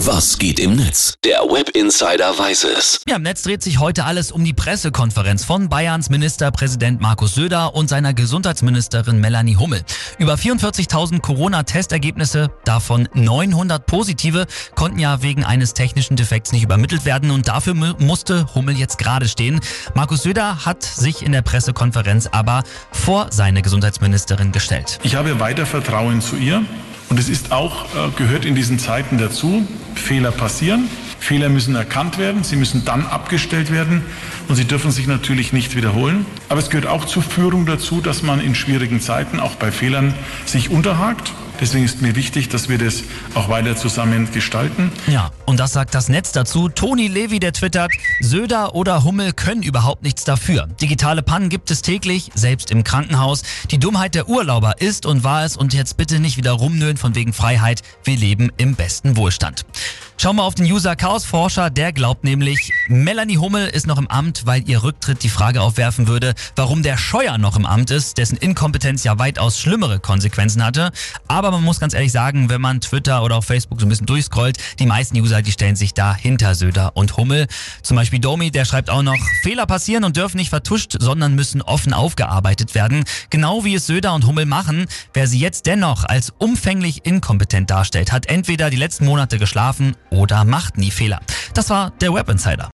Was geht im Netz? Der Web Insider weiß es. Ja, im Netz dreht sich heute alles um die Pressekonferenz von Bayerns Ministerpräsident Markus Söder und seiner Gesundheitsministerin Melanie Hummel. Über 44.000 Corona-Testergebnisse, davon 900 positive, konnten ja wegen eines technischen Defekts nicht übermittelt werden und dafür musste Hummel jetzt gerade stehen. Markus Söder hat sich in der Pressekonferenz aber vor seine Gesundheitsministerin gestellt. Ich habe weiter Vertrauen zu ihr. Und es ist auch, äh, gehört in diesen Zeiten dazu, Fehler passieren. Fehler müssen erkannt werden, sie müssen dann abgestellt werden und sie dürfen sich natürlich nicht wiederholen. Aber es gehört auch zur Führung dazu, dass man in schwierigen Zeiten auch bei Fehlern sich unterhakt Deswegen ist mir wichtig, dass wir das auch weiter zusammen gestalten. Ja, und das sagt das Netz dazu. Toni Levi, der twittert, Söder oder Hummel können überhaupt nichts dafür. Digitale Pannen gibt es täglich, selbst im Krankenhaus. Die Dummheit der Urlauber ist und war es und jetzt bitte nicht wieder rumnölen von wegen Freiheit. Wir leben im besten Wohlstand. Schauen wir auf den User Chaos Forscher, der glaubt nämlich, Melanie Hummel ist noch im Amt, weil ihr Rücktritt die Frage aufwerfen würde, warum der Scheuer noch im Amt ist, dessen Inkompetenz ja weitaus schlimmere Konsequenzen hatte. Aber man muss ganz ehrlich sagen, wenn man Twitter oder auch Facebook so ein bisschen durchscrollt, die meisten User, die stellen sich da hinter Söder und Hummel. Zum Beispiel Domi, der schreibt auch noch, Fehler passieren und dürfen nicht vertuscht, sondern müssen offen aufgearbeitet werden. Genau wie es Söder und Hummel machen. Wer sie jetzt dennoch als umfänglich inkompetent darstellt, hat entweder die letzten Monate geschlafen oder macht nie Fehler. Das war der Web Insider.